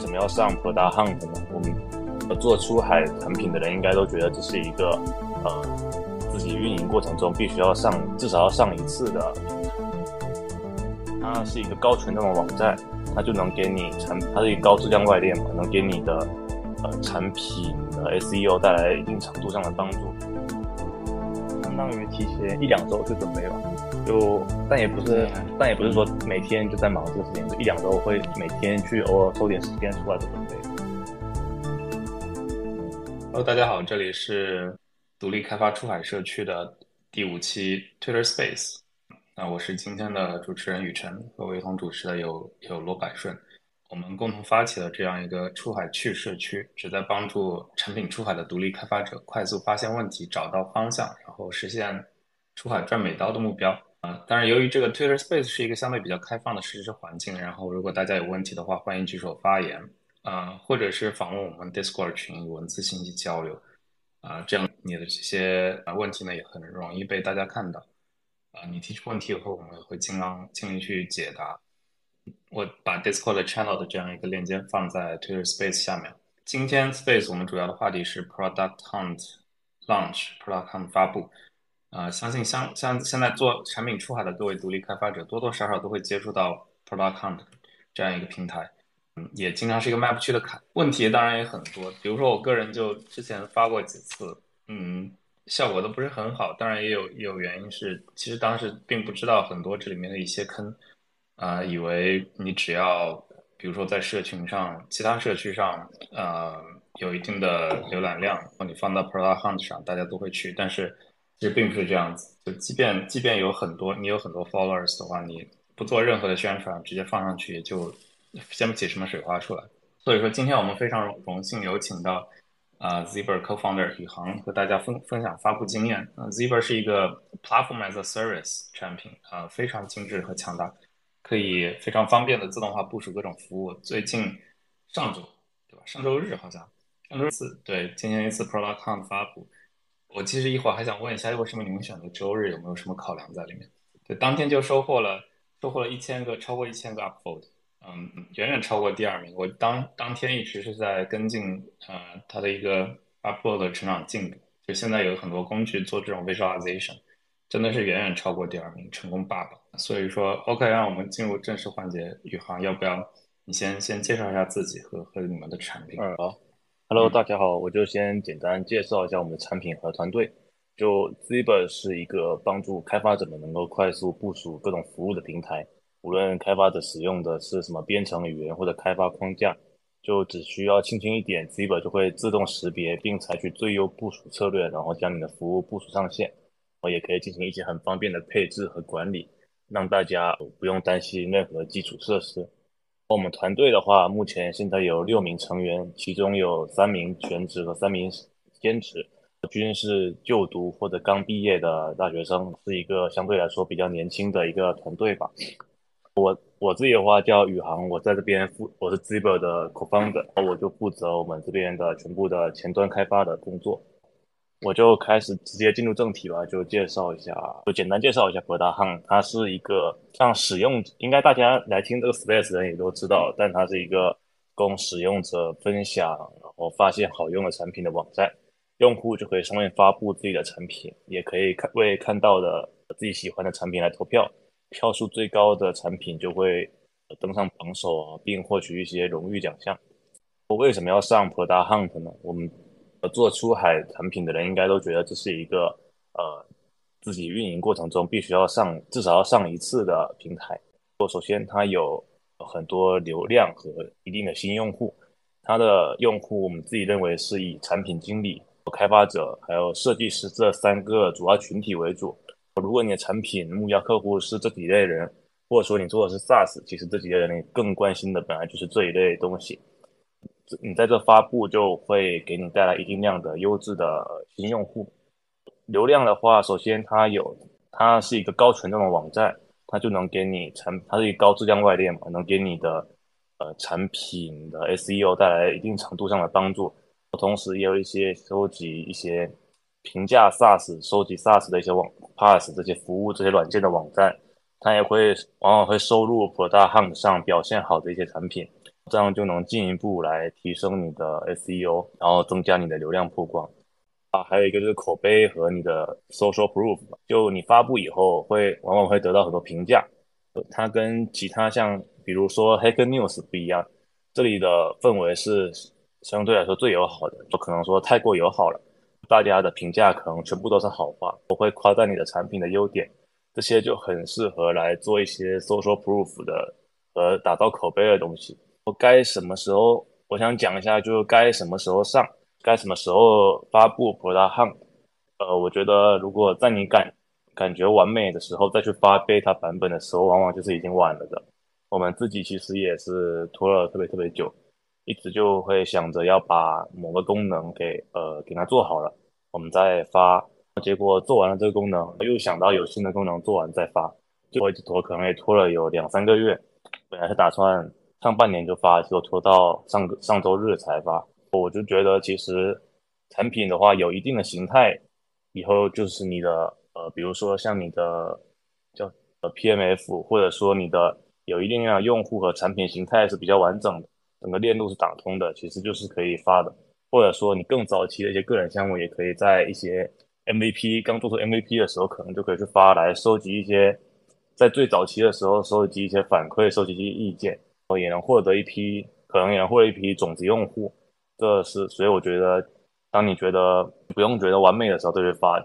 什么要上 Product Hunt 呢？我们做出海产品的人应该都觉得这是一个呃自己运营过程中必须要上至少要上一次的。它是一个高权重的网站，它就能给你产，它是一个高质量外链嘛，能给你的呃产品的 SEO 带来一定程度上的帮助。相当于提前一两周就准备了，就但也不是，但也不是说每天就在忙这个事情，就一两周会每天去偶尔抽点时间出来做准备。Hello，大家好，这里是独立开发出海社区的第五期 Twitter Space。那我是今天的主持人雨辰，和我一同主持的有有罗百顺。我们共同发起了这样一个出海去社区，旨在帮助产品出海的独立开发者快速发现问题、找到方向，然后实现出海赚美刀的目标。啊，当然，由于这个 Twitter Space 是一个相对比较开放的实时环境，然后如果大家有问题的话，欢迎举手发言，啊，或者是访问我们 Discord 群文字信息交流，啊，这样你的这些啊问题呢也很容易被大家看到。啊，你提出问题以后，我们会尽量尽力去解答。我把 Discord channel 的这样一个链接放在 Twitter Space 下面。今天 Space 我们主要的话题是 Product Hunt Launch，Product Hunt 发布。啊，相信像像现在做产品出海的各位独立开发者，多多少少都会接触到 Product Hunt 这样一个平台。嗯，也经常是一个迈不去的坎。问题当然也很多，比如说我个人就之前发过几次，嗯，效果都不是很好。当然也有有原因是，其实当时并不知道很多这里面的一些坑。啊，以为你只要，比如说在社群上，其他社区上，呃，有一定的浏览量，或你放到 Product Hunt 上，大家都会去。但是其实并不是这样子。就即便即便有很多你有很多 followers 的话，你不做任何的宣传，直接放上去，也就掀不起什么水花出来。所以说，今天我们非常荣幸有请到啊 Zebra Co-founder 宇航和大家分分享发布经验。啊，Zebra 是一个 Platform as a Service 产品，啊，非常精致和强大。可以非常方便的自动化部署各种服务。最近上周，对吧？上周日好像上周四，对，进行一次 Product Hunt 发布。我其实一会儿还想问一下，为什么你们选择周日？有没有什么考量在里面？对，当天就收获了收获了一千个，超过一千个 Upvote，嗯，远远超过第二名。我当当天一直是在跟进呃它的一个 Upvote 的成长进度。就现在有很多工具做这种 Visualization。真的是远远超过第二名，成功爸爸。所以说，OK，让我们进入正式环节。宇航，要不要你先先介绍一下自己和和你们的产品？嗯，好，Hello，大家好，我就先简单介绍一下我们的产品和团队。就 Zebra 是一个帮助开发者们能够快速部署各种服务的平台。无论开发者使用的是什么编程语言或者开发框架，就只需要轻轻一点，Zebra 就会自动识别并采取最优部署策略，然后将你的服务部署上线。我也可以进行一些很方便的配置和管理，让大家不用担心任何基础设施。我们团队的话，目前现在有六名成员，其中有三名全职和三名兼职，均是就读或者刚毕业的大学生，是一个相对来说比较年轻的一个团队吧。我我自己的话叫宇航，我在这边负我是 Zebra 的 co-founder，我就负责我们这边的全部的前端开发的工作。我就开始直接进入正题吧，就介绍一下，就简单介绍一下 Prodhunt。它是一个像使用，应该大家来听这个 Space 的人也都知道，但它是一个供使用者分享，然后发现好用的产品的网站。用户就可以上面发布自己的产品，也可以看为看到的自己喜欢的产品来投票，票数最高的产品就会登上榜首啊，并获取一些荣誉奖项。我为什么要上 Prodhunt 呢？我们，呃做出海产品的人应该都觉得这是一个呃自己运营过程中必须要上至少要上一次的平台。我首先它有很多流量和一定的新用户，它的用户我们自己认为是以产品经理、开发者还有设计师这三个主要群体为主。如果你的产品目标客户是这几类人，或者说你做的是 SaaS，其实这几类人你更关心的本来就是这一类东西。你在这发布就会给你带来一定量的优质的新用户。流量的话，首先它有，它是一个高权重的网站，它就能给你产，它是一个高质量外链嘛，能给你的呃产品的 SEO 带来一定程度上的帮助。同时也有一些收集一些评价 SaaS、收集 SaaS 的一些网 Pass 这些服务这些软件的网站，它也会往往会收入 Product Hunt 上表现好的一些产品。这样就能进一步来提升你的 SEO，然后增加你的流量曝光。啊，还有一个就是口碑和你的 social proof，就你发布以后会往往会得到很多评价，它跟其他像比如说 Hacker News 不一样，这里的氛围是相对来说最友好的，不可能说太过友好了，大家的评价可能全部都是好话，不会夸赞你的产品的优点，这些就很适合来做一些 social proof 的和打造口碑的东西。我该什么时候？我想讲一下，就是该什么时候上。该什么时候发布 Product Hunt？呃，我觉得如果在你感感觉完美的时候再去发 Beta 版本的时候，往往就是已经晚了的。我们自己其实也是拖了特别特别久，一直就会想着要把某个功能给呃给它做好了，我们再发。结果做完了这个功能，又想到有新的功能做完再发，就一直拖，可能也拖了有两三个月。本来是打算上半年就发，结果拖到上个上周日才发。我就觉得，其实产品的话有一定的形态，以后就是你的呃，比如说像你的叫呃 PMF，或者说你的有一定量用户和产品形态是比较完整的，整个链路是打通的，其实就是可以发的。或者说你更早期的一些个人项目，也可以在一些 MVP 刚做出 MVP 的时候，可能就可以去发来收集一些在最早期的时候收集一些反馈，收集一些意见，也能获得一批可能也能获得一批种子用户。这是，所以我觉得，当你觉得不用觉得完美的时候，就去发，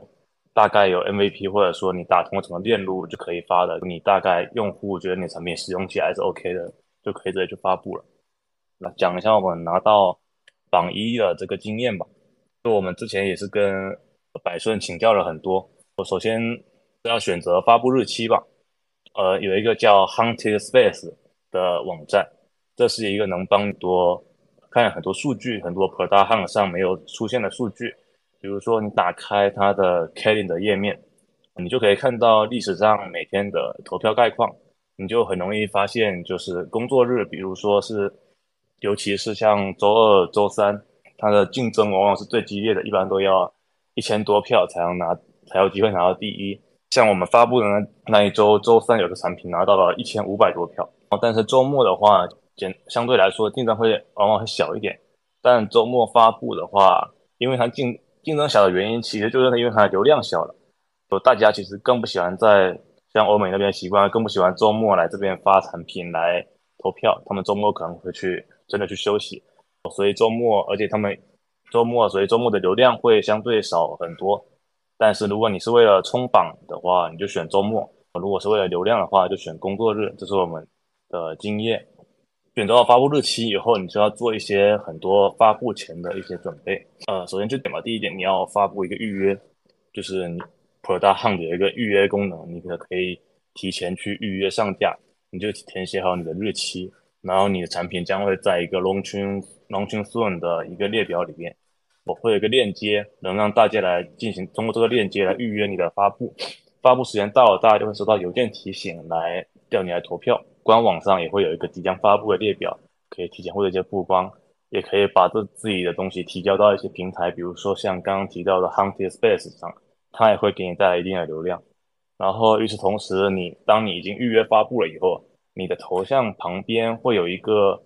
大概有 MVP 或者说你打通了整个链路就可以发的，你大概用户觉得你产品使用起来是 OK 的，就可以直接去发布了。那讲一下我们拿到榜一的这个经验吧。就我们之前也是跟百顺请教了很多。我首先要选择发布日期吧。呃，有一个叫 Hunted Space 的网站，这是一个能帮多。看很多数据，很多 Product Hunt 上没有出现的数据，比如说你打开它的 Calendar 页面，你就可以看到历史上每天的投票概况，你就很容易发现，就是工作日，比如说是，尤其是像周二、周三，它的竞争往往是最激烈的，一般都要一千多票才能拿，才有机会拿到第一。像我们发布的那那一周，周三有个产品拿到了一千五百多票，但是周末的话。简相对来说竞争会往往会小一点，但周末发布的话，因为它竞竞争小的原因，其实就是因为它流量小了，就大家其实更不喜欢在像欧美那边习惯，更不喜欢周末来这边发产品来投票，他们周末可能会去真的去休息，所以周末，而且他们周末，所以周末的流量会相对少很多。但是如果你是为了冲榜的话，你就选周末；如果是为了流量的话，就选工作日。这是我们的经验。选择好发布日期以后，你就要做一些很多发布前的一些准备。呃，首先就点吧，第一点，你要发布一个预约，就是你 Product Hunt 有一个预约功能，你可可以提前去预约上架，你就填写好你的日期，然后你的产品将会在一个 Launching Launching Soon 的一个列表里面，我会有一个链接，能让大家来进行通过这个链接来预约你的发布，发布时间到了，大家就会收到邮件提醒来叫你来投票。官网上也会有一个即将发布的列表，可以提前获得一些曝光，也可以把这自己的东西提交到一些平台，比如说像刚刚提到的 Hunted Space 上，它也会给你带来一定的流量。然后与此同时，你当你已经预约发布了以后，你的头像旁边会有一个，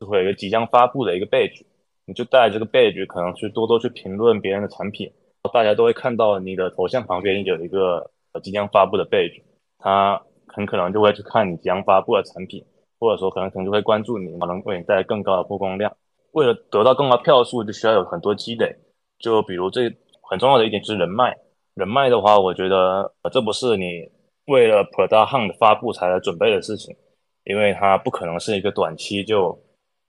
会有一个即将发布的一个 badge，你就带这个 badge 可能去多多去评论别人的产品，大家都会看到你的头像旁边有一个即将发布的 badge，它。很可能就会去看你即将发布的产品，或者说可能可能就会关注你，可能为你带来更高的曝光量。为了得到更高票数，就需要有很多积累。就比如这很重要的一点就是人脉。人脉的话，我觉得这不是你为了 Product Hunt 发布才来准备的事情，因为它不可能是一个短期就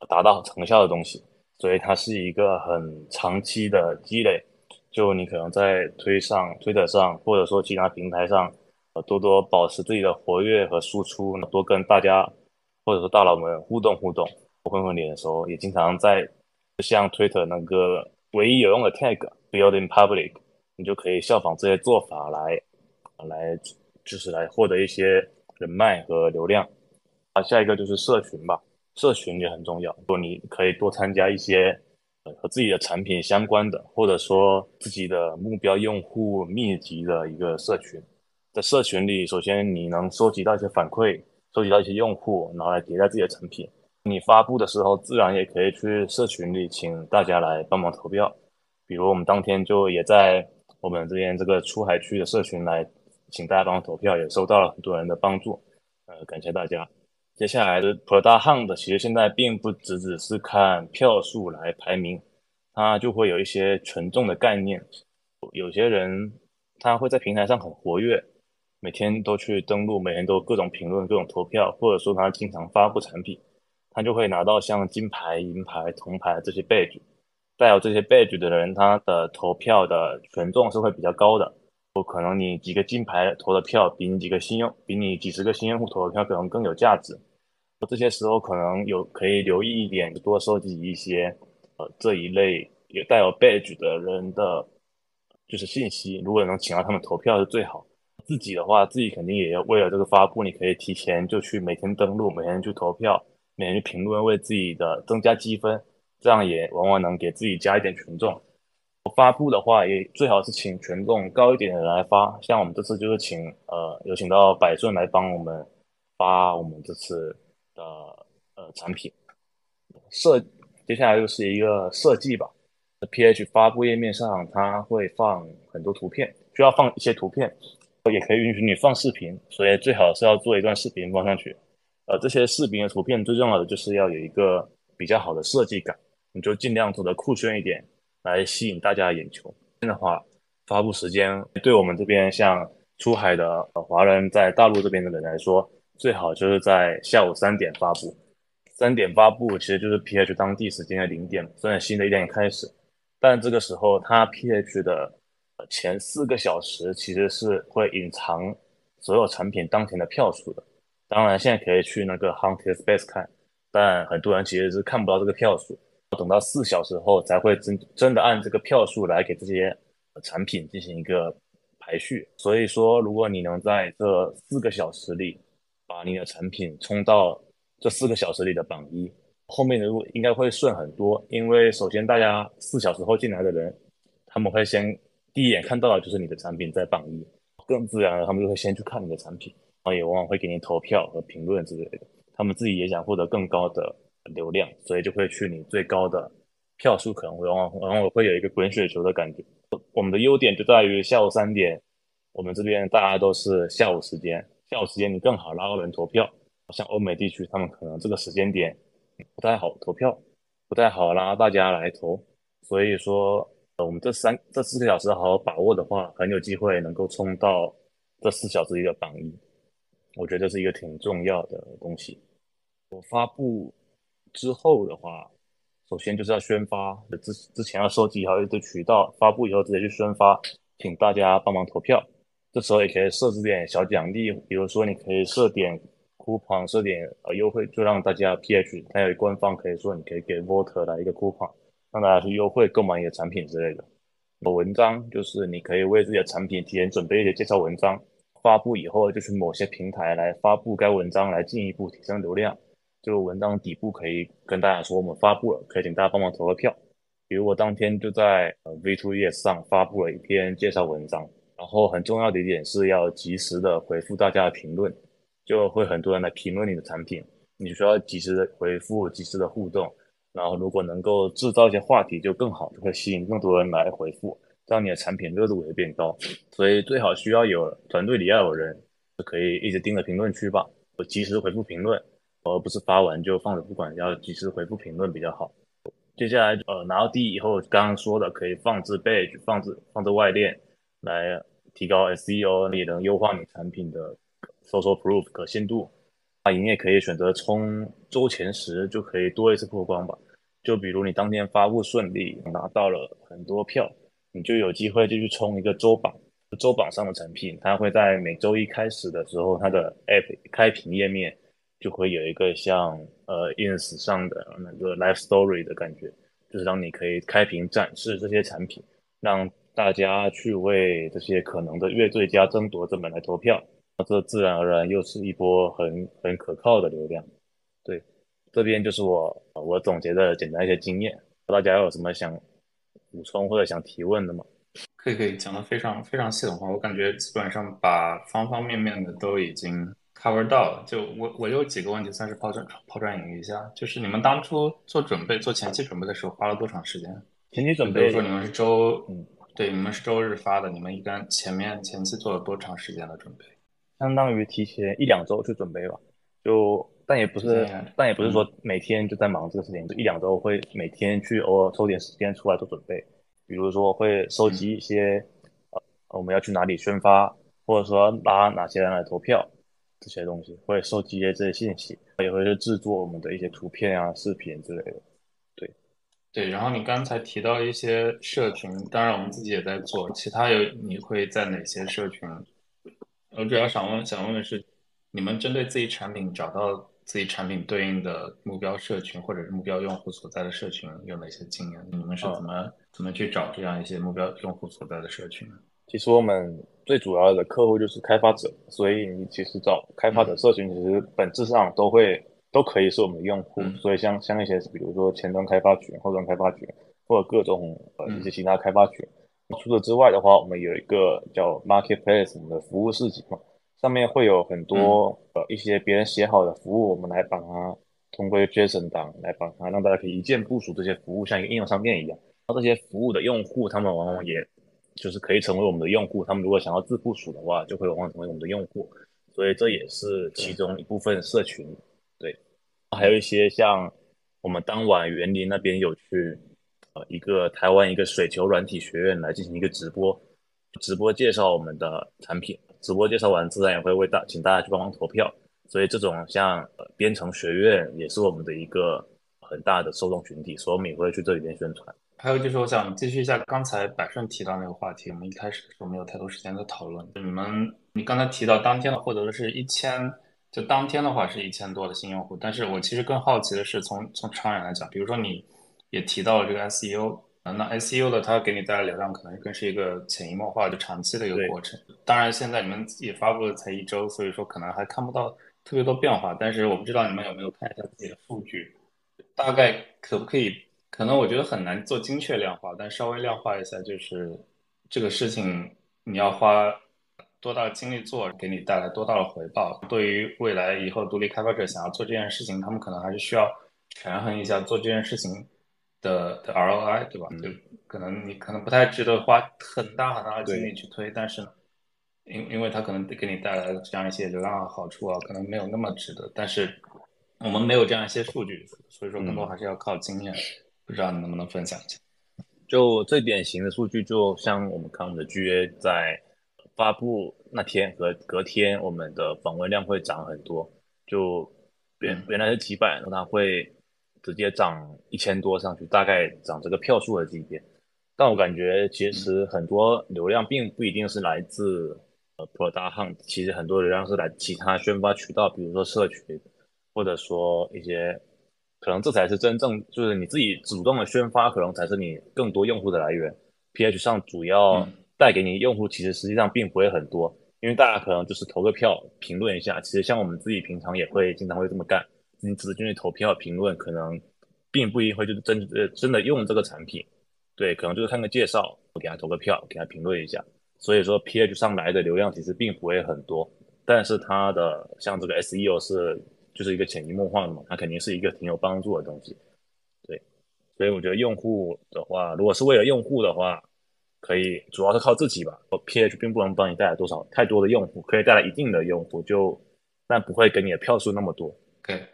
达到成效的东西，所以它是一个很长期的积累。就你可能在推上、推特上，或者说其他平台上。呃多多保持自己的活跃和输出，多跟大家或者说大佬们互动互动。混混脸的时候，也经常在像推特那个唯一有用的 tag building public，你就可以效仿这些做法来来就是来获得一些人脉和流量。啊，下一个就是社群吧，社群也很重要。说你可以多参加一些和自己的产品相关的，或者说自己的目标用户密集的一个社群。在社群里，首先你能收集到一些反馈，收集到一些用户，然后来迭代自己的产品。你发布的时候，自然也可以去社群里请大家来帮忙投票。比如我们当天就也在我们这边这个出海区的社群来请大家帮忙投票，也收到了很多人的帮助，呃，感谢大家。接下来的 Product Hunt 其实现在并不只只是看票数来排名，它就会有一些权重的概念。有些人他会在平台上很活跃，每天都去登录，每天都各种评论、各种投票，或者说他经常发布产品。他就会拿到像金牌、银牌、铜牌这些 badge，带有这些 badge 的人，他的投票的权重是会比较高的。不可能你几个金牌投的票，比你几个新用，比你几十个新用户投的票可能更有价值。这些时候可能有可以留意一点，多收集一些呃这一类有带有 badge 的人的，就是信息。如果能请到他们投票是最好。自己的话，自己肯定也要为了这个发布，你可以提前就去每天登录，每天去投票。每天去评论，为自己的增加积分，这样也往往能给自己加一点权重。发布的话，也最好是请权重高一点的人来发。像我们这次就是请呃，有请到百顺来帮我们发我们这次的呃产品设。接下来就是一个设计吧。PH 发布页面上，它会放很多图片，需要放一些图片，也可以允许你放视频，所以最好是要做一段视频放上去。呃，这些视频和图片最重要的就是要有一个比较好的设计感，你就尽量做的酷炫一点，来吸引大家的眼球。这样的话，发布时间对我们这边像出海的呃华人在大陆这边的人来说，最好就是在下午三点发布。三点发布其实就是 PH 当地时间的零点，虽然新的一天开始，但这个时候它 PH 的前四个小时其实是会隐藏所有产品当前的票数的。当然，现在可以去那个 Hunter Space 看，但很多人其实是看不到这个票数，等到四小时后才会真真的按这个票数来给这些产品进行一个排序。所以说，如果你能在这四个小时里把你的产品冲到这四个小时里的榜一，后面的路应该会顺很多。因为首先大家四小时后进来的人，他们会先第一眼看到的就是你的产品在榜一，更自然的他们就会先去看你的产品。然后也往往会给你投票和评论之类的，他们自己也想获得更高的流量，所以就会去你最高的票数，可能会往往往往会有一个滚雪球的感觉。我们的优点就在于下午三点，我们这边大家都是下午时间，下午时间你更好拉个人投票。像欧美地区，他们可能这个时间点不太好投票，不太好拉大家来投，所以说我们这三这四个小时好好把握的话，很有机会能够冲到这四小时里的榜一。我觉得是一个挺重要的东西。我发布之后的话，首先就是要宣发，之之前要收集好一个渠道，发布以后直接去宣发，请大家帮忙投票。这时候也可以设置点小奖励，比如说你可以设点 coupon，设点呃优惠，就让大家 PH 它有官方可以说你可以给 voter 来一个 coupon，让大家去优惠购买你的产品之类的。有文章就是你可以为自己的产品提前准备一些介绍文章。发布以后，就去某些平台来发布该文章，来进一步提升流量。就文章底部可以跟大家说我们发布了，可以请大家帮忙投个票。比如我当天就在呃 V2ES 上发布了一篇介绍文章，然后很重要的一点是要及时的回复大家的评论，就会很多人来评论你的产品，你需要及时的回复，及时的互动。然后如果能够制造一些话题就更好，就会吸引更多人来回复。让你的产品热度也变高，所以最好需要有团队里要有人，可以一直盯着评论区吧，我及时回复评论，而不是发完就放着不管，要及时回复评论比较好。接下来呃拿到第一以后，刚刚说的可以放置 badge，放置放置外链，来提高 SEO，也能优化你产品的 social proof 可信度。啊，营业可以选择冲周前十，就可以多一次曝光吧。就比如你当天发布顺利，拿到了很多票。你就有机会就去冲一个周榜，周榜上的产品，它会在每周一开始的时候，它的 App 开屏页面就会有一个像呃 Ins 上的那个 Live Story 的感觉，就是让你可以开屏展示这些产品，让大家去为这些可能的月最佳争夺者们来投票，这自然而然又是一波很很可靠的流量。对，这边就是我我总结的简单一些经验，大家有什么想？补充或者想提问的吗？可以可以，讲的非常非常系统化，我感觉基本上把方方面面的都已经 cover 到了。就我我有几个问题，算是抛砖抛砖引玉一下。就是你们当初做准备、做前期准备的时候，花了多长时间？前期准备，比如说你们是周，嗯，对，你们是周日发的，你们一般前面前期做了多长时间的准备？相当于提前一两周去准备吧。就但也不是，但也不是说每天就在忙这个事情，就一两周会每天去偶尔抽点时间出来做准备。比如说会收集一些，呃，我们要去哪里宣发，或者说拉哪些人来投票，这些东西会收集一些这些信息，也会去制作我们的一些图片啊、视频之类的。对，然后你刚才提到一些社群，当然我们自己也在做，其他有你会在哪些社群？我主要想问，想问的是，你们针对自己产品找到。自己产品对应的目标社群或者是目标用户所在的社群有哪些经验？你们是怎么怎么去找这样一些目标用户所在的社群？其实我们最主要的客户就是开发者，所以你其实找开发者社群，其实本质上都会都可以是我们的用户。所以像像一些比如说前端开发群、后端开发群，或者各种呃一些其他开发群。除此之外的话，我们有一个叫 Marketplace 我们的服务市集嘛。上面会有很多呃一些别人写好的服务，我们来把它通过 JSON 档来把它让大家可以一键部署这些服务，像一个应用商店一样。那这些服务的用户，他们往往也就是可以成为我们的用户。他们如果想要自部署的话，就会往往成为我们的用户。所以这也是其中一部分社群。对，还有一些像我们当晚园林那边有去呃一个台湾一个水球软体学院来进行一个直播，直播介绍我们的产品。直播介绍完，自然也会为大请大家去帮忙投票。所以这种像编程学院也是我们的一个很大的受众群体，所以我们也会去这里边宣传。还有就是，我想继续一下刚才百顺提到那个话题，我们一开始的时候没有太多时间在讨论。你们，你刚才提到当天的获得的是一千，就当天的话是一千多的新用户。但是我其实更好奇的是，从从长远来讲，比如说你也提到了这个 SEO。那 SEO 的它给你带来流量，可能更是一个潜移默化、就长期的一个过程。当然，现在你们也发布了才一周，所以说可能还看不到特别多变化。但是我不知道你们有没有看一下自己的数据，大概可不可以？可能我觉得很难做精确量化，但稍微量化一下，就是这个事情你要花多大的精力做，给你带来多大的回报。对于未来以后独立开发者想要做这件事情，他们可能还是需要权衡一下做这件事情。的的 ROI 对吧？就可能你可能不太值得花很大很大的精力去推，但是，因因为它可能给你带来的这样一些流量好处啊，可能没有那么值得。但是我们没有这样一些数据，所以说更多还是要靠经验。不知道你能不能分享一下？就最典型的数据，就像我们看我们的 GA 在发布那天和隔天，我们的访问量会涨很多。就原原来是几百，那它会。直接涨一千多上去，大概涨这个票数的级别。但我感觉其实很多流量并不一定是来自呃 Product Hunt，其实很多流量是来其他宣发渠道，比如说社群，或者说一些可能这才是真正就是你自己主动的宣发，可能才是你更多用户的来源。PH 上主要带给你用户，其实实际上并不会很多，因为大家可能就是投个票，评论一下。其实像我们自己平常也会经常会这么干。你只是进去投票评论，可能并不一定会就是真呃真的用这个产品，对，可能就是看个介绍，我给他投个票，给他评论一下。所以说 PH 上来的流量其实并不会很多，但是它的像这个 SEO 是就是一个潜移默化的嘛，它肯定是一个挺有帮助的东西，对。所以我觉得用户的话，如果是为了用户的话，可以主要是靠自己吧。PH 并不能帮你带来多少太多的用户，可以带来一定的用户，就但不会给你的票数那么多。对。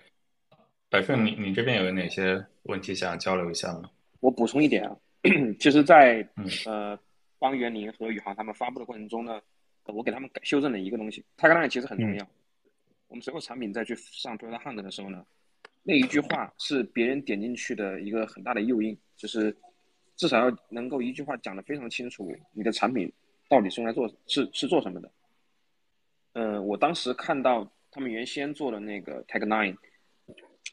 百顺，你你这边有哪些问题想交流一下吗？我补充一点啊，其实，在呃帮袁林和宇航他们发布的过程中呢，我给他们改修正了一个东西。t a g line 其实很重要。我们所有产品再去上 Product Hunt 的时候呢，那一句话是别人点进去的一个很大的诱因，就是至少要能够一句话讲得非常清楚，你的产品到底是用来做是是做什么的。嗯，我当时看到他们原先做的那个 Tag Line。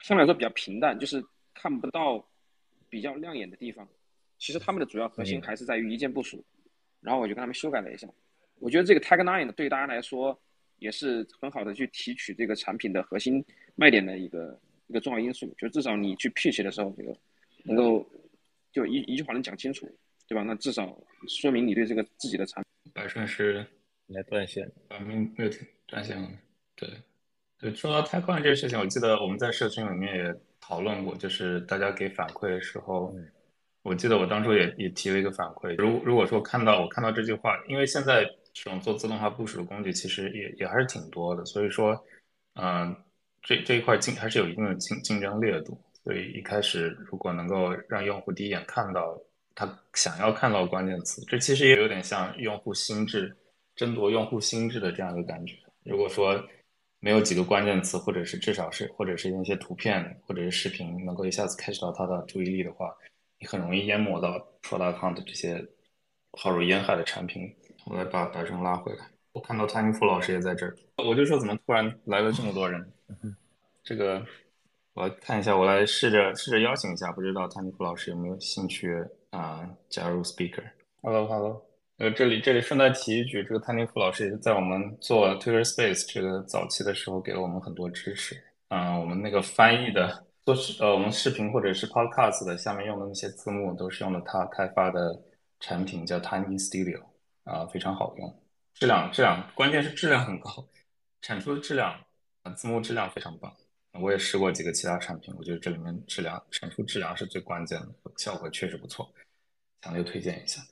相对来说比较平淡，就是看不到比较亮眼的地方。其实他们的主要核心还是在于一键部署。然后我就跟他们修改了一下。我觉得这个 tagline 对大家来说也是很好的去提取这个产品的核心卖点的一个一个重要因素。就至少你去 pitch 的时候，这个能够就一一句话能讲清楚，对吧？那至少说明你对这个自己的产品。百顺是来断线，啊，没没有断线了，对。对，说到太快这个事情，我记得我们在社群里面也讨论过，就是大家给反馈的时候，我记得我当初也也提了一个反馈。如如果说看到我看到这句话，因为现在这种做自动化部署的工具其实也也还是挺多的，所以说，嗯，这这一块竞还是有一定的竞竞争烈度。所以一开始如果能够让用户第一眼看到他想要看到关键词，这其实也有点像用户心智争夺用户心智的这样一个感觉。如果说没有几个关键词，或者是至少是，或者是一些图片或者是视频，能够一下子 catch 到他的注意力的话，你很容易淹没到 product hunt 这些浩如烟海的产品。我来把白生拉回来。我看到 Tiny Fu 老师也在这儿，我就说怎么突然来了这么多人？这个我看一下，我来试着试着邀请一下，不知道 Tiny Fu 老师有没有兴趣啊加入 speaker？Hello，Hello。呃，这里这里顺带提一句，这个潘尼夫老师也是在我们做 Twitter Space 这个早期的时候给了我们很多支持。嗯，我们那个翻译的做视呃，我们视频或者是 Podcast 的下面用的那些字幕都是用的他开发的产品，叫 Tiny Studio，啊，非常好用，质量质量关键是质量很高，产出的质量啊，字幕质量非常棒。我也试过几个其他产品，我觉得这里面质量产出质量是最关键的，效果确实不错，强烈推荐一下。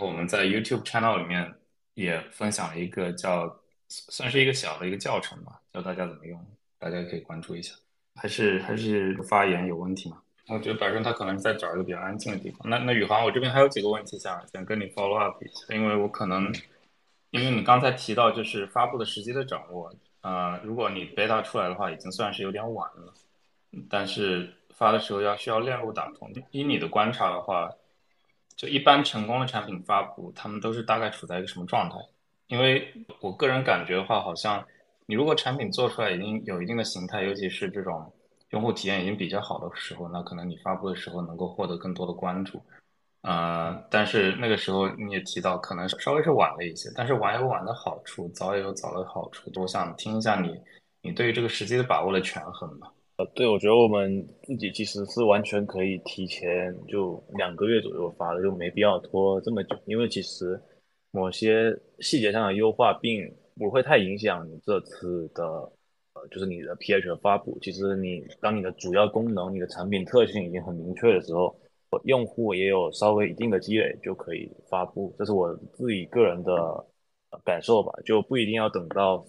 我们在 YouTube channel 里面也分享了一个叫，算是一个小的一个教程吧，教大家怎么用，大家可以关注一下。还是还是发言有问题吗？我觉得百顺他可能在找一个比较安静的地方。那那宇航，我这边还有几个问题想想跟你 follow up 一下，因为我可能，因为你刚才提到就是发布的时机的掌握，呃，如果你 beta 出来的话，已经算是有点晚了，但是发的时候要需要链路打通。以你的观察的话。就一般成功的产品发布，他们都是大概处在一个什么状态？因为我个人感觉的话，好像你如果产品做出来已经有一定的形态，尤其是这种用户体验已经比较好的时候，那可能你发布的时候能够获得更多的关注。呃，但是那个时候你也提到，可能稍微是晚了一些，但是晚有晚的好处，早也有早的好处。我想听一下你，你对于这个时机的把握的权衡吧。呃，对，我觉得我们自己其实是完全可以提前就两个月左右发的，就没必要拖这么久。因为其实某些细节上的优化并不会太影响你这次的呃，就是你的 PH 的发布。其实你当你的主要功能、你的产品特性已经很明确的时候，用户也有稍微一定的积累就可以发布。这是我自己个人的感受吧，就不一定要等到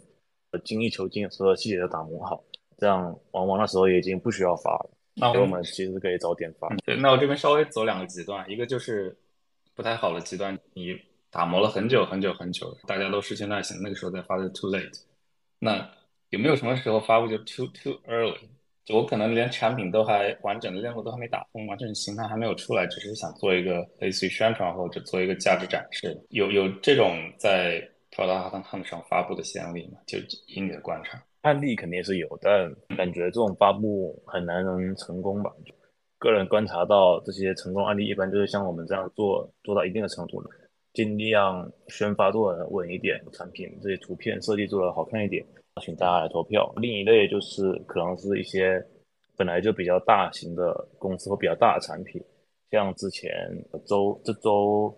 精益求精，所有细节都打磨好。这样往往那时候也已经不需要发了，那我们其实可以早点发。对，那我这边稍微走两个极端，一个就是不太好的极端，你打磨了很久很久很久，大家都失去耐心，那个时候再发就 too late。那有没有什么时候发布就 too too early？我可能连产品都还完整的链路都还没打通，完整的形态还没有出来，只是想做一个类似于宣传或者做一个价值展示，有有这种在 product hunt 上发布的先例吗？就以你的观察。案例肯定是有，但感觉这种发布很难能成功吧。个人观察到这些成功案例，一般就是像我们这样做做到一定的程度了，尽量宣发做的稳一点，产品这些图片设计做的好看一点，请大家来投票。另一类就是可能是一些本来就比较大型的公司或比较大的产品，像之前周这周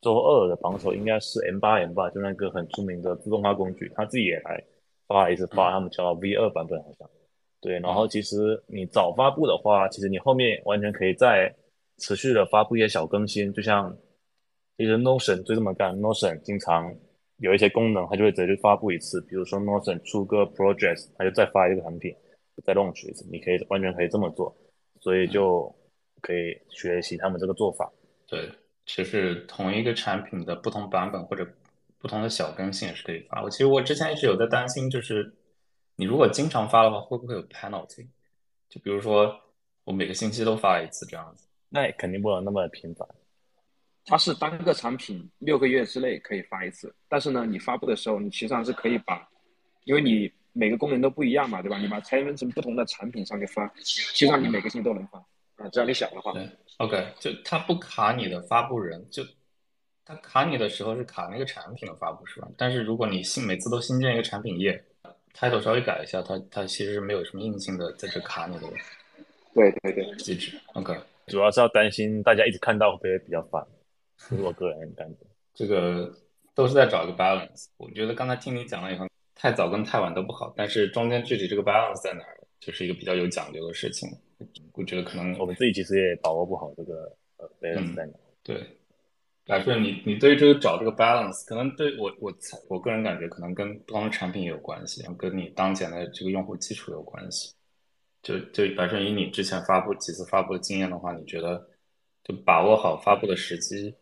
周二的榜首应该是 M 八 M 八，就那个很出名的自动化工具，他自己也来。发一次发，他们叫 V 二版本好像，对。然后其实你早发布的话，其实你后面完全可以再持续的发布一些小更新，就像其实 Notion 就这么干，Notion 经常有一些功能，它就会直接发布一次。比如说 Notion 出个 project，它就再发一个产品，再 launch 一次，你可以完全可以这么做，所以就可以学习他们这个做法。对，其实同一个产品的不同版本或者。不同的小更新也是可以发。我其实我之前一直有在担心，就是你如果经常发的话，会不会有 penalty？就比如说我每个星期都发一次这样子，那也肯定不能那么频繁。它是单个产品六个月之内可以发一次，但是呢，你发布的时候，你其实上是可以把，因为你每个功能都不一样嘛，对吧？你把拆分成不同的产品上去发，其实上你每个星期都能发啊，只要你想的话。对，OK，就它不卡你的发布人就。它卡你的时候是卡那个产品的发布是吧？但是如果你新每次都新建一个产品页，title 稍微改一下，它它其实是没有什么硬性的在这卡你的。对对对，机制。OK，主要是要担心大家一直看到会不会比较烦，是我个人感觉。这个都是在找一个 balance。我觉得刚才听你讲了以后，太早跟太晚都不好，但是中间具体这个 balance 在哪儿，就是一个比较有讲究的事情。我觉得可能我们自己其实也把握不好这个呃 balance 在哪。对，来顺你你对于这个找这个 balance，可能对我我猜我个人感觉可能跟不同的产品也有关系，跟你当前的这个用户基础有关系。就就白顺以你之前发布几次发布的经验的话，你觉得就把握好发布的时机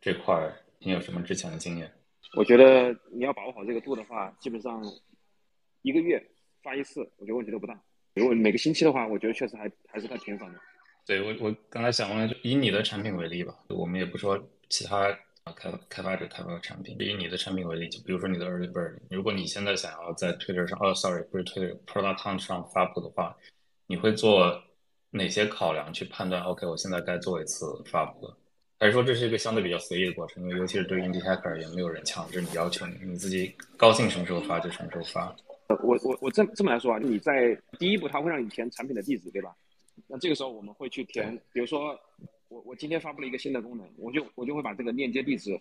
这块儿，你有什么之前的经验？我觉得你要把握好这个度的话，基本上一个月发一次，我觉得问题都不大。如果每个星期的话，我觉得确实还还是太频繁了。对我，我刚才想问，以你的产品为例吧，我们也不说其他开开发者开发的产品，以你的产品为例，就比如说你的 Early Bird，如果你现在想要在 Twitter 上，哦，sorry，不是 Twitter，Product Hunt 上发布的话，你会做哪些考量去判断？OK，我现在该做一次发布了？还是说这是一个相对比较随意的过程？因为尤其是对于 Indie Hacker 也没有人强制你要求你，你自己高兴什么时候发就什么时候发。我我我这这么来说啊，你在第一步他会让你填产品的地址，对吧？那这个时候我们会去填，比如说我我今天发布了一个新的功能，我就我就会把这个链接地址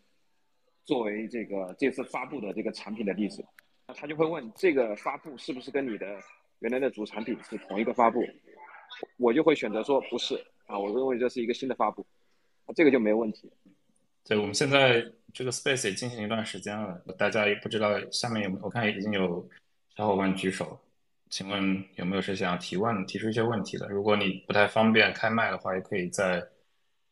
作为这个这次发布的这个产品的地址，那他就会问这个发布是不是跟你的原来的主产品是同一个发布，我就会选择说不是啊，我认为这是一个新的发布。这个就没有问题。对，我们现在这个 space 也进行一段时间了，大家也不知道下面有没，我看已经有小伙伴举手，请问有没有谁想要提问、提出一些问题的？如果你不太方便开麦的话，也可以在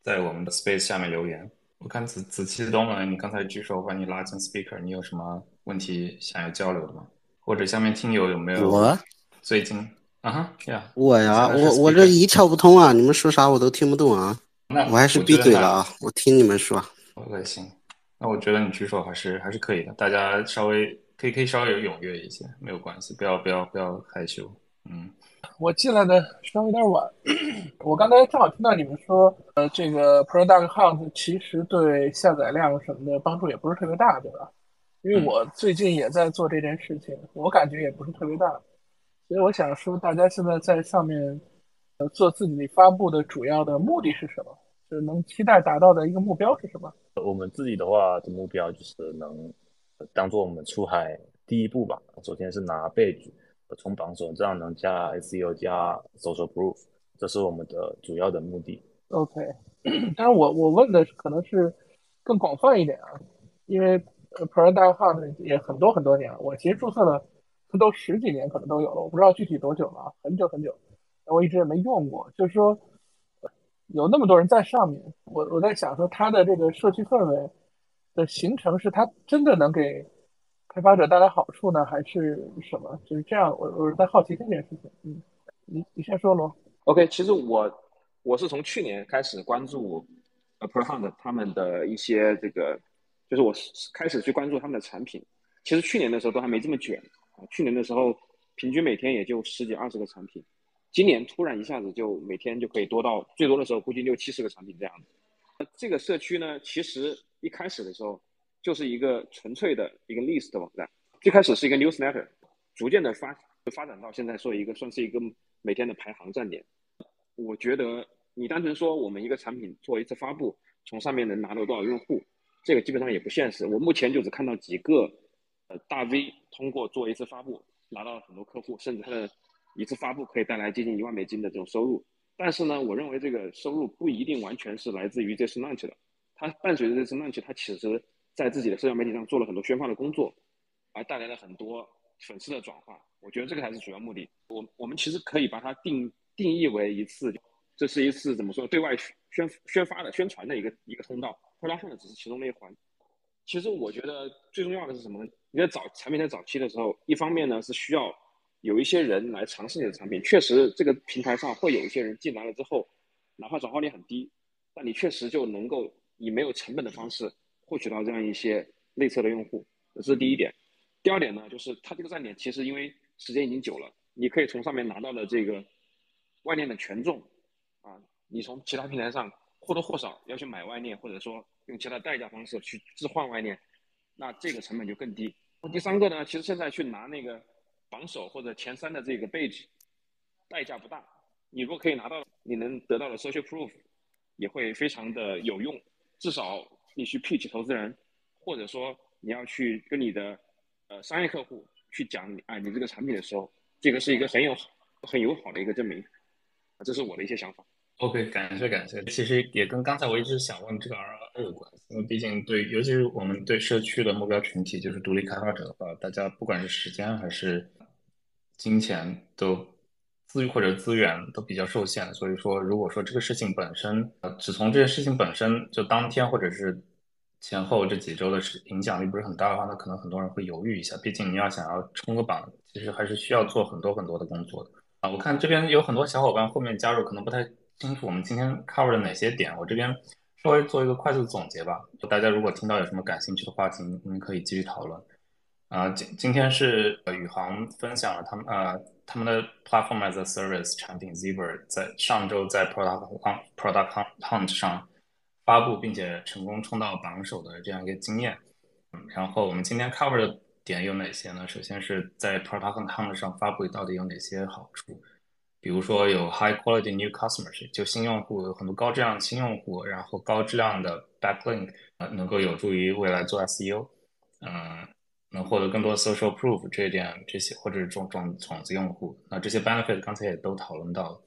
在我们的 space 下面留言。我看紫紫气东呢，你刚才举手把你拉进 speaker，你有什么问题想要交流的吗？或者下面听友有没有？我最近啊哈呀，我呀，我我这一窍不通啊，你们说啥我都听不懂啊。那我还是闭嘴了啊！我听你们说。OK，行。那我觉得你举手还是还是可以的，大家稍微可以可以稍微有踊跃一些，没有关系，不要不要不要害羞。嗯，我进来的稍微有点晚，我刚才正好听到你们说，呃，这个 Product Hunt 其实对下载量什么的帮助也不是特别大，对吧？因为我最近也在做这件事情，我感觉也不是特别大，所以我想说，大家现在在上面。呃，做自己发布的主要的目的是什么？就是能期待达到的一个目标是什么？我们自己的话的目标就是能当做我们出海第一步吧。首先是拿 badge 冲榜首，这样能加 SEO 加 social proof，这是我们的主要的目的。OK，当然我我问的可能是更广泛一点啊，因为 Product Hunt 也很多很多年了，我其实注册了都十几年，可能都有了，我不知道具体多久了，很久很久。我一直也没用过，就是说有那么多人在上面，我我在想说，它的这个社区氛围的形成，是它真的能给开发者带来好处呢，还是什么？就是这样，我我是在好奇这件事情。嗯，你你先说罗。OK，其实我我是从去年开始关注 a p r o Hunt 他们的一些这个，就是我开始去关注他们的产品。其实去年的时候都还没这么卷啊，去年的时候平均每天也就十几二十个产品。今年突然一下子就每天就可以多到最多的时候估计六七十个产品这样子。这个社区呢，其实一开始的时候就是一个纯粹的一个 list 网站，最开始是一个 newsletter，逐渐的发发展到现在说一个算是一个每天的排行站点。我觉得你单纯说我们一个产品做一次发布，从上面能拿到多少用户，这个基本上也不现实。我目前就只看到几个呃大 V 通过做一次发布拿到了很多客户，甚至他的。一次发布可以带来接近一万美金的这种收入，但是呢，我认为这个收入不一定完全是来自于这次 launch 的。它伴随着这次 launch，它其实在自己的社交媒体上做了很多宣发的工作，而带来了很多粉丝的转化。我觉得这个才是主要目的。我我们其实可以把它定定义为一次，这是一次怎么说对外宣宣发的宣传的一个一个通道。拖拉上的只是其中的一环。其实我觉得最重要的是什么呢？你在早产品在早期的时候，一方面呢是需要。有一些人来尝试你的产品，确实这个平台上会有一些人进来了之后，哪怕转化率很低，但你确实就能够以没有成本的方式获取到这样一些内测的用户，这是第一点。第二点呢，就是它这个站点其实因为时间已经久了，你可以从上面拿到的这个外链的权重啊，你从其他平台上或多或少要去买外链，或者说用其他代价方式去置换外链，那这个成本就更低。第三个呢，其实现在去拿那个。榜首或者前三的这个位置代价不大，你如果可以拿到，你能得到的 social proof 也会非常的有用。至少你去 pitch 投资人，或者说你要去跟你的呃商业客户去讲啊你这个产品的时候，这个是一个很有很友好的一个证明，这是我的一些想法。OK，感谢感谢。其实也跟刚才我一直想问这个 ROI 有关，因为毕竟对，尤其是我们对社区的目标群体，就是独立开发者的话，大家不管是时间还是金钱，都资或者资源都比较受限。所以说，如果说这个事情本身，呃，只从这件事情本身就当天或者是前后这几周的事影响力不是很大的话，那可能很多人会犹豫一下。毕竟你要想要冲个榜，其实还是需要做很多很多的工作的啊。我看这边有很多小伙伴后面加入，可能不太。清楚我们今天 cover 的哪些点，我这边稍微做一个快速总结吧。大家如果听到有什么感兴趣的话题，你们可以继续讨论。啊，今今天是宇航分享了他们呃他们的 platform as a service 产品 Zebra 在上周在 product product hunt 上发布，并且成功冲到榜首的这样一个经验。嗯然后我们今天 cover 的点有哪些呢？首先是在 product hunt 上发布到底有哪些好处？比如说有 high quality new customers，就新用户有很多高质量的新用户，然后高质量的 backlink，呃，能够有助于未来做 SEO，嗯，能获得更多 social proof 这一点这些，或者是种种种子用户，那这些 benefit 刚才也都讨论到了。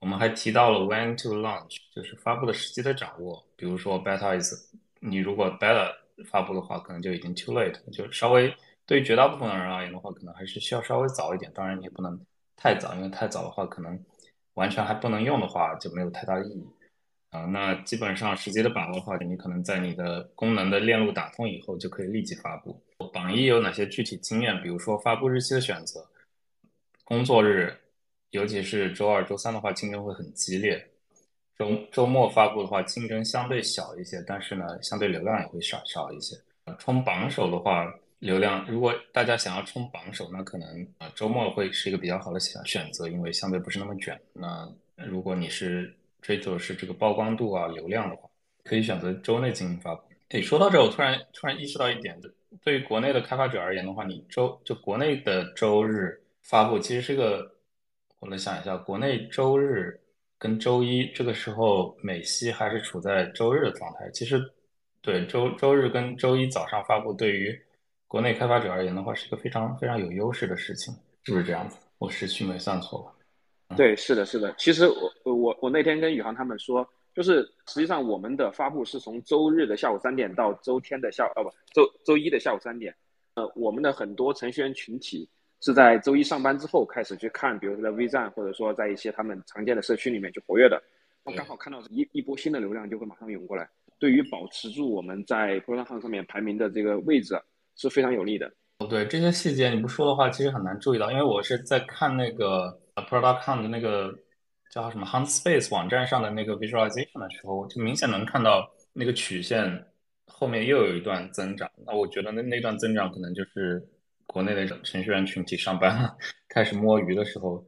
我们还提到了 when to launch，就是发布的时机的掌握。比如说 beta is，你如果 beta 发布的话，可能就已经 too late，就稍微对于绝大部分人而言的话，可能还是需要稍微早一点。当然你也不能。太早，因为太早的话，可能完全还不能用的话，就没有太大意义。啊，那基本上时机的把握的话，你可能在你的功能的链路打通以后，就可以立即发布。榜一有哪些具体经验？比如说发布日期的选择，工作日，尤其是周二、周三的话，竞争会很激烈。周周末发布的话，竞争相对小一些，但是呢，相对流量也会少少一些。冲榜首的话。流量，如果大家想要冲榜首，那可能啊周末会是一个比较好的选选择，因为相对不是那么卷。那如果你是追求是这个曝光度啊流量的话，可以选择周内进行发布。诶，说到这，我突然突然意识到一点，对于国内的开发者而言的话，你周就国内的周日发布，其实是个，我来想一下，国内周日跟周一这个时候美西还是处在周日的状态。其实对周周日跟周一早上发布，对于国内开发者而言的话，是一个非常非常有优势的事情，是不是这样子？我时区没算错吧？对，是的，是的。其实我我我那天跟宇航他们说，就是实际上我们的发布是从周日的下午三点到周天的下哦不周周一的下午三点。呃，我们的很多程序员群体是在周一上班之后开始去看，比如说在微站或者说在一些他们常见的社区里面去活跃的。我刚好看到一一波新的流量就会马上涌过来。对于保持住我们在 Product Hunt 上面排名的这个位置。是非常有利的哦。对这些细节你不说的话，其实很难注意到。因为我是在看那个 Product Con 的那个叫什么 Hunt Space 网站上的那个 Visualization 的时候，就明显能看到那个曲线后面又有一段增长。那我觉得那那段增长可能就是国内的程序员群体上班开始摸鱼的时候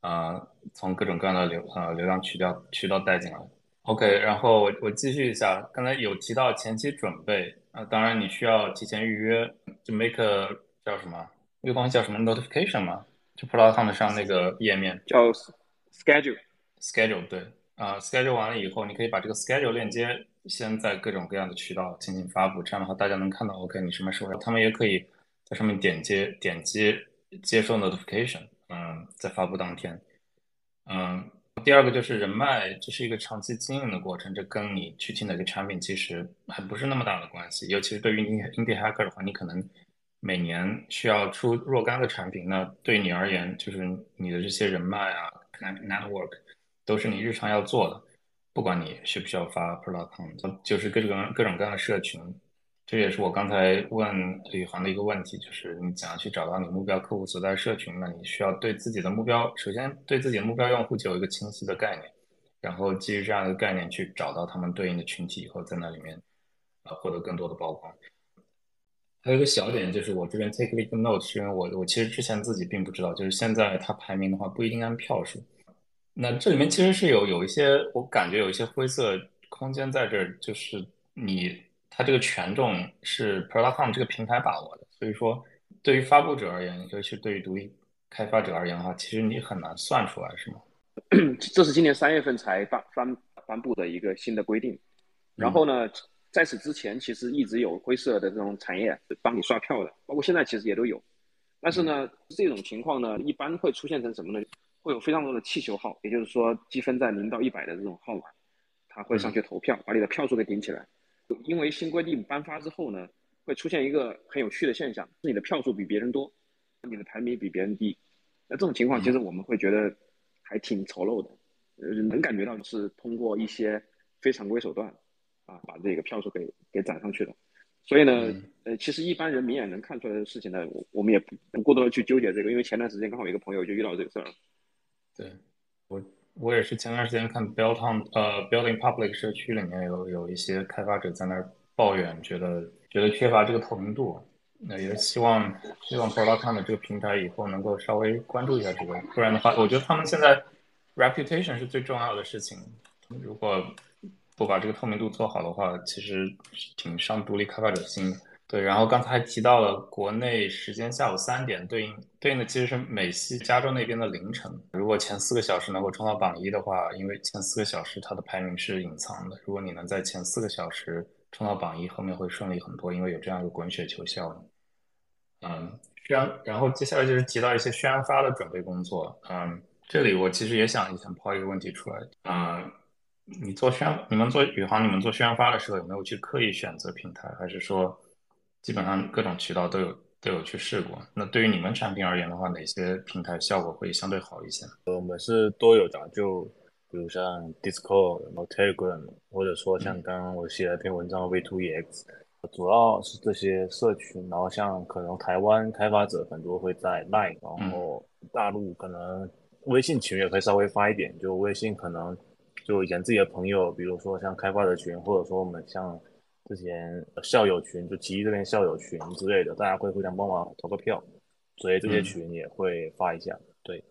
啊，从各种各样的流啊流量渠道渠道带进来。OK，然后我我继续一下，刚才有提到前期准备。啊，当然你需要提前预约，就 make 叫什么？那个东西叫什么 notification 嘛？就 Product Hunt 上那个页面叫 schedule。schedule 对啊，schedule 完了以后，你可以把这个 schedule 链接先在各种各样的渠道进行发布，这样的话大家能看到 OK 你什么时候，他们也可以在上面点接点击接受 notification，嗯，在发布当天，嗯。第二个就是人脉，这是一个长期经营的过程，这跟你去听哪个产品其实还不是那么大的关系。尤其是对于 indie hacker 的话，你可能每年需要出若干个产品，那对你而言，就是你的这些人脉啊，network 都是你日常要做的，不管你需不需要发 product，就是各种各种各样的社群。这也是我刚才问宇航的一个问题，就是你怎样去找到你目标客户所在社群？那你需要对自己的目标，首先对自己的目标用户就有一个清晰的概念，然后基于这样的概念去找到他们对应的群体以后，在那里面呃获得更多的曝光。还有一个小点就是我这边 take 了一个 note，是因为我我其实之前自己并不知道，就是现在它排名的话不一定按票数。那这里面其实是有有一些我感觉有一些灰色空间在这儿，就是你。它这个权重是 Product Hunt 这个平台把握的，所以说对于发布者而言，尤其是对于独立开发者而言的话，其实你很难算出来，是吗？这是今年三月份才发颁颁布的一个新的规定。然后呢，在此之前，其实一直有灰色的这种产业帮你刷票的，包括现在其实也都有。但是呢，这种情况呢，一般会出现成什么呢？会有非常多的气球号，也就是说积分在零到一百的这种号码，他会上去投票，把你的票数给顶起来。因为新规定颁发之后呢，会出现一个很有趣的现象，是你的票数比别人多，你的排名比别人低。那这种情况其实我们会觉得还挺丑陋的，呃，能感觉到是通过一些非常规手段啊，把这个票数给给攒上去的。所以呢，呃，其实一般人明眼能看出来的事情呢，我我们也不不过多的去纠结这个，因为前段时间刚好有一个朋友就遇到这个事儿。对，我我也是前段时间看 Building 呃 Building Public 社区里面有有一些开发者在那儿抱怨，觉得觉得缺乏这个透明度，那也是希望希望 Product 的这个平台以后能够稍微关注一下这个，不然的话，我觉得他们现在 reputation 是最重要的事情，如果。不把这个透明度做好的话，其实挺伤独立开发者心。对，然后刚才提到了国内时间下午三点，对应对应的其实是美西加州那边的凌晨。如果前四个小时能够冲到榜一的话，因为前四个小时它的排名是隐藏的，如果你能在前四个小时冲到榜一，后面会顺利很多，因为有这样一个滚雪球效应。嗯，宣，然后接下来就是提到一些宣发的准备工作。嗯，这里我其实也想想抛一个问题出来。嗯。你做宣，你们做宇航，你们做宣发的时候有没有去刻意选择平台，还是说基本上各种渠道都有都有去试过？那对于你们产品而言的话，哪些平台效果会相对好一些？我们是都有的，就比如像 Discord、Telegram，或者说像刚刚我写了篇文章 V2EX，主要是这些社群。然后像可能台湾开发者很多会在 Line，然后大陆可能微信群也可以稍微发一点，就微信可能。就以前自己的朋友，比如说像开发者群，或者说我们像之前校友群，就奇艺这边校友群之类的，大家会互相帮忙投个票，所以这些群也会发一下。对，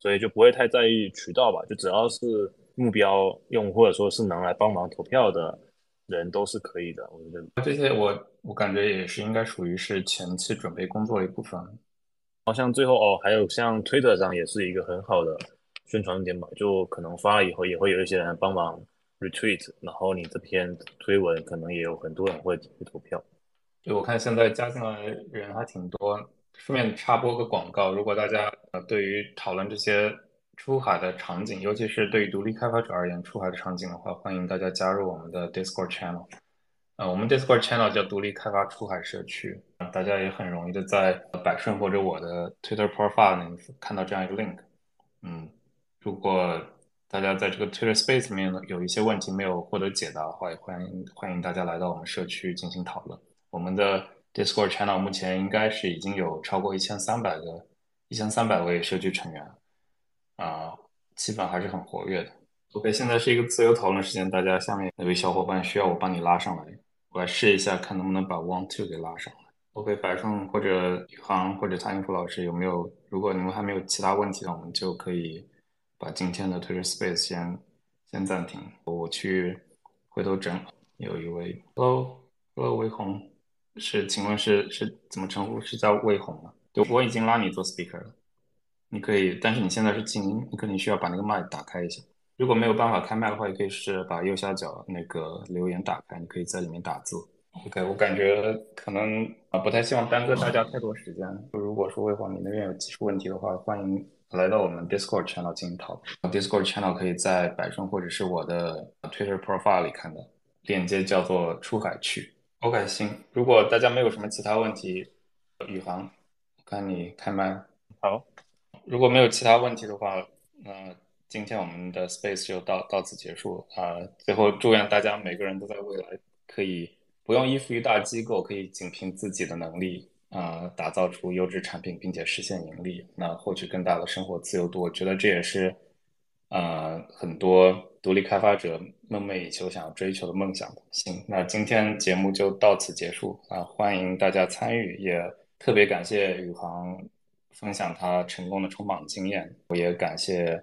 所以就不会太在意渠道吧，就只要是目标用或者说是能来帮忙投票的人都是可以的。我觉得这些我我感觉也是应该属于是前期准备工作的一部分。好像最后哦，还有像 Twitter 上也是一个很好的。宣传点吧，就可能发了以后，也会有一些人帮忙 retweet，然后你这篇推文可能也有很多人会去投票。对，我看现在加进来人还挺多。顺便插播个广告，如果大家呃对于讨论这些出海的场景，尤其是对于独立开发者而言出海的场景的话，欢迎大家加入我们的 Discord channel。呃，我们 Discord channel 叫独立开发出海社区，大家也很容易的在百顺或者我的 Twitter profile 里看到这样一个 link。嗯。如果大家在这个 Twitter Space 里面有一些问题没有获得解答的话，也欢迎欢迎大家来到我们社区进行讨论。我们的 Discord channel 目前应该是已经有超过一千三百个一千三百位社区成员，啊，气氛还是很活跃的。OK，现在是一个自由讨论时间，大家下面哪位小伙伴需要我帮你拉上来？我来试一下，看能不能把 Want to 给拉上来。OK，百顺或者宇航或者蔡英福老师有没有？如果你们还没有其他问题，那我们就可以。把今天的 Twitter Space 先先暂停，我去回头整。有一位，Hello，Hello，魏红，是，请问是是怎么称呼？是叫魏红吗？对，我已经拉你做 Speaker 了，你可以，但是你现在是静音，你肯定需要把那个麦打开一下。如果没有办法开麦的话，也可以是把右下角那个留言打开，你可以在里面打字。OK，我感觉可能啊不太希望耽搁大家太多时间。如果说魏红你那边有技术问题的话，欢迎。来到我们 Discord channel 进行讨论。Discord channel 可以在百顺或者是我的 Twitter profile 里看到，链接叫做出海区。OK，行。如果大家没有什么其他问题，宇航，看你开麦。好。如果没有其他问题的话，那今天我们的 Space 就到到此结束啊。最后祝愿大家每个人都在未来可以不用依附于大机构，可以仅凭自己的能力。啊，打造出优质产品，并且实现盈利，那获取更大的生活自由度，我觉得这也是，呃，很多独立开发者梦寐以求、想要追求的梦想。行，那今天节目就到此结束啊，欢迎大家参与，也特别感谢宇航分享他成功的冲榜经验，我也感谢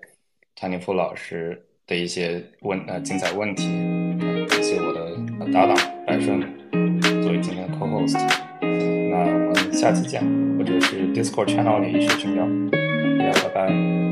谭尼夫老师的一些问呃精彩问题，感谢我的搭档白顺作为今天的 co-host。那我们下期见，或者是 Discord channel 里社群聊，拜拜。